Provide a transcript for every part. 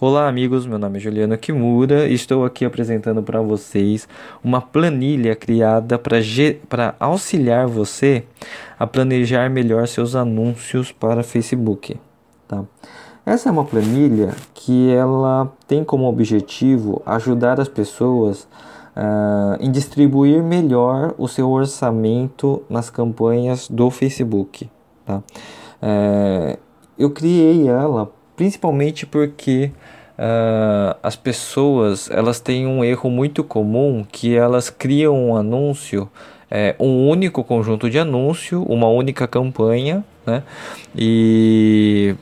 Olá, amigos. Meu nome é Juliano Kimura e estou aqui apresentando para vocês uma planilha criada para auxiliar você a planejar melhor seus anúncios para Facebook. Tá? Essa é uma planilha que ela tem como objetivo ajudar as pessoas uh, em distribuir melhor o seu orçamento nas campanhas do Facebook. Tá? Uh, eu criei ela principalmente porque uh, as pessoas elas têm um erro muito comum que elas criam um anúncio é, um único conjunto de anúncio uma única campanha né? E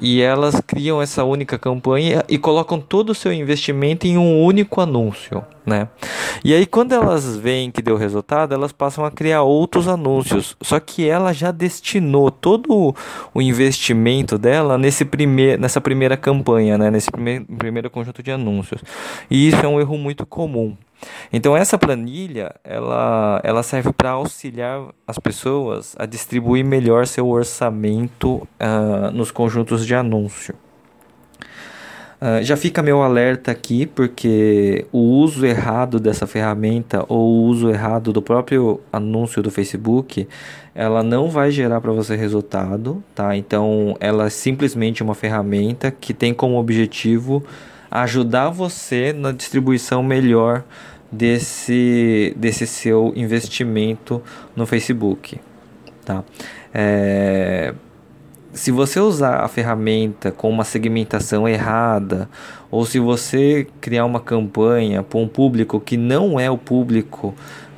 e elas criam essa única campanha e colocam todo o seu investimento em um único anúncio, né? E aí quando elas veem que deu resultado, elas passam a criar outros anúncios. Só que ela já destinou todo o investimento dela nesse primeir, nessa primeira campanha, né? Nesse primeiro, primeiro conjunto de anúncios. E isso é um erro muito comum. Então essa planilha ela, ela serve para auxiliar as pessoas a distribuir melhor seu orçamento uh, nos conjuntos de anúncio. Uh, já fica meu alerta aqui, porque o uso errado dessa ferramenta ou o uso errado do próprio anúncio do Facebook, ela não vai gerar para você resultado, tá? Então, ela é simplesmente uma ferramenta que tem como objetivo ajudar você na distribuição melhor desse, desse seu investimento no Facebook. Tá? É, se você usar a ferramenta com uma segmentação errada, ou se você criar uma campanha para um público que não é o público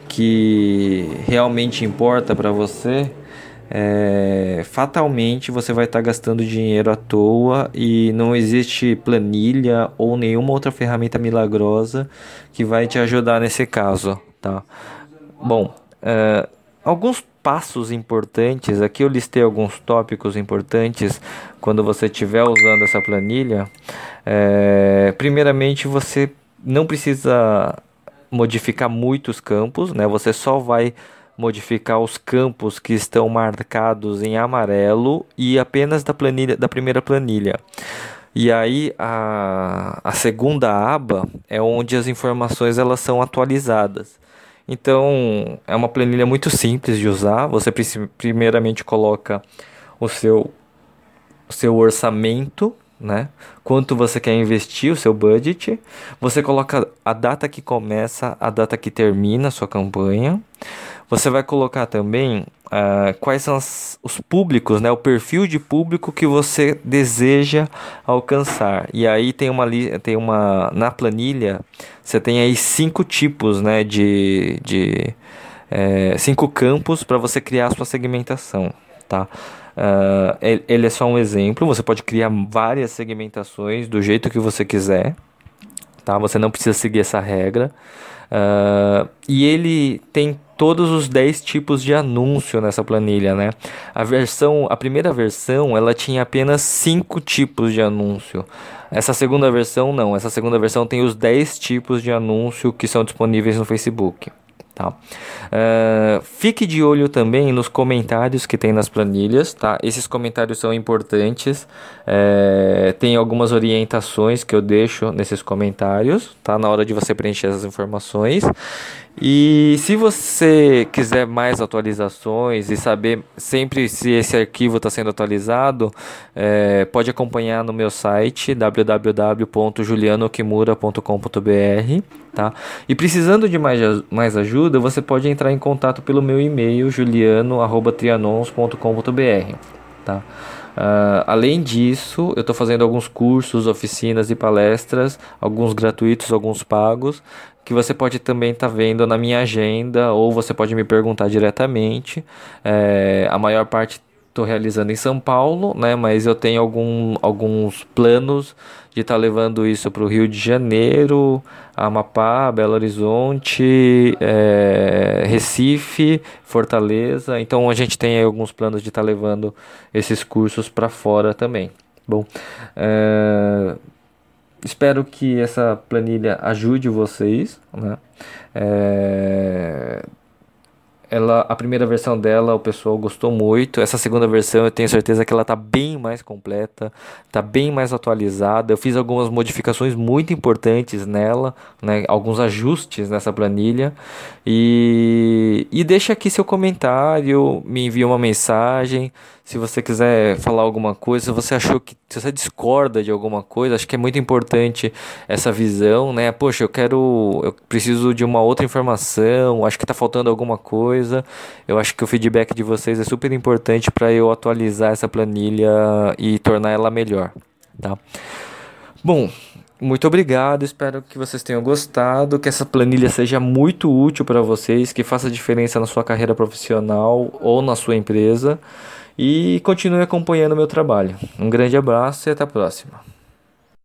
que realmente importa para você, é, fatalmente você vai estar tá gastando dinheiro à toa e não existe planilha ou nenhuma outra ferramenta milagrosa que vai te ajudar nesse caso, tá? Bom, é, alguns passos importantes, aqui eu listei alguns tópicos importantes quando você estiver usando essa planilha. É, primeiramente, você não precisa modificar muitos campos, né? Você só vai modificar os campos que estão marcados em amarelo e apenas da planilha da primeira planilha. E aí a, a segunda aba é onde as informações elas são atualizadas. Então é uma planilha muito simples de usar. Você primeiramente coloca o seu, o seu orçamento, né? Quanto você quer investir, o seu budget. Você coloca a data que começa, a data que termina a sua campanha. Você vai colocar também uh, quais são as, os públicos, né, o perfil de público que você deseja alcançar. E aí tem uma, tem uma na planilha você tem aí cinco tipos, né, de, de é, cinco campos para você criar a sua segmentação, tá? Uh, ele é só um exemplo. Você pode criar várias segmentações do jeito que você quiser, tá? Você não precisa seguir essa regra. Uh, e ele tem todos os 10 tipos de anúncio nessa planilha, né? A versão, a primeira versão, ela tinha apenas 5 tipos de anúncio. Essa segunda versão não, essa segunda versão tem os 10 tipos de anúncio que são disponíveis no Facebook. Tá? Uh, fique de olho também nos comentários que tem nas planilhas, tá? Esses comentários são importantes. É, tem algumas orientações que eu deixo nesses comentários, tá? Na hora de você preencher essas informações. E se você quiser mais atualizações e saber sempre se esse arquivo está sendo atualizado, é, pode acompanhar no meu site www.julianokimura.com.br. Tá? E precisando de mais, mais ajuda, você pode entrar em contato pelo meu e-mail juliano.trianons.com.br. Tá? Uh, além disso, eu estou fazendo alguns cursos, oficinas e palestras, alguns gratuitos, alguns pagos, que você pode também estar tá vendo na minha agenda ou você pode me perguntar diretamente. É, a maior parte estou realizando em São Paulo, né? Mas eu tenho algum, alguns planos de estar tá levando isso para o Rio de Janeiro, Amapá, Belo Horizonte, é, Recife, Fortaleza. Então a gente tem alguns planos de estar tá levando esses cursos para fora também. Bom, é, espero que essa planilha ajude vocês, né? É... ela, a primeira versão dela o pessoal gostou muito. Essa segunda versão eu tenho certeza que ela está bem mais completa, está bem mais atualizada. Eu fiz algumas modificações muito importantes nela, né, alguns ajustes nessa planilha. E, e deixa aqui seu comentário, me envia uma mensagem. Se você quiser falar alguma coisa, se você achou que se você discorda de alguma coisa, acho que é muito importante essa visão, né? Poxa, eu quero, eu preciso de uma outra informação, acho que está faltando alguma coisa. Eu acho que o feedback de vocês é super importante para eu atualizar essa planilha e tornar ela melhor, tá? Bom, muito obrigado, espero que vocês tenham gostado, que essa planilha seja muito útil para vocês, que faça diferença na sua carreira profissional ou na sua empresa e continue acompanhando o meu trabalho. Um grande abraço e até a próxima.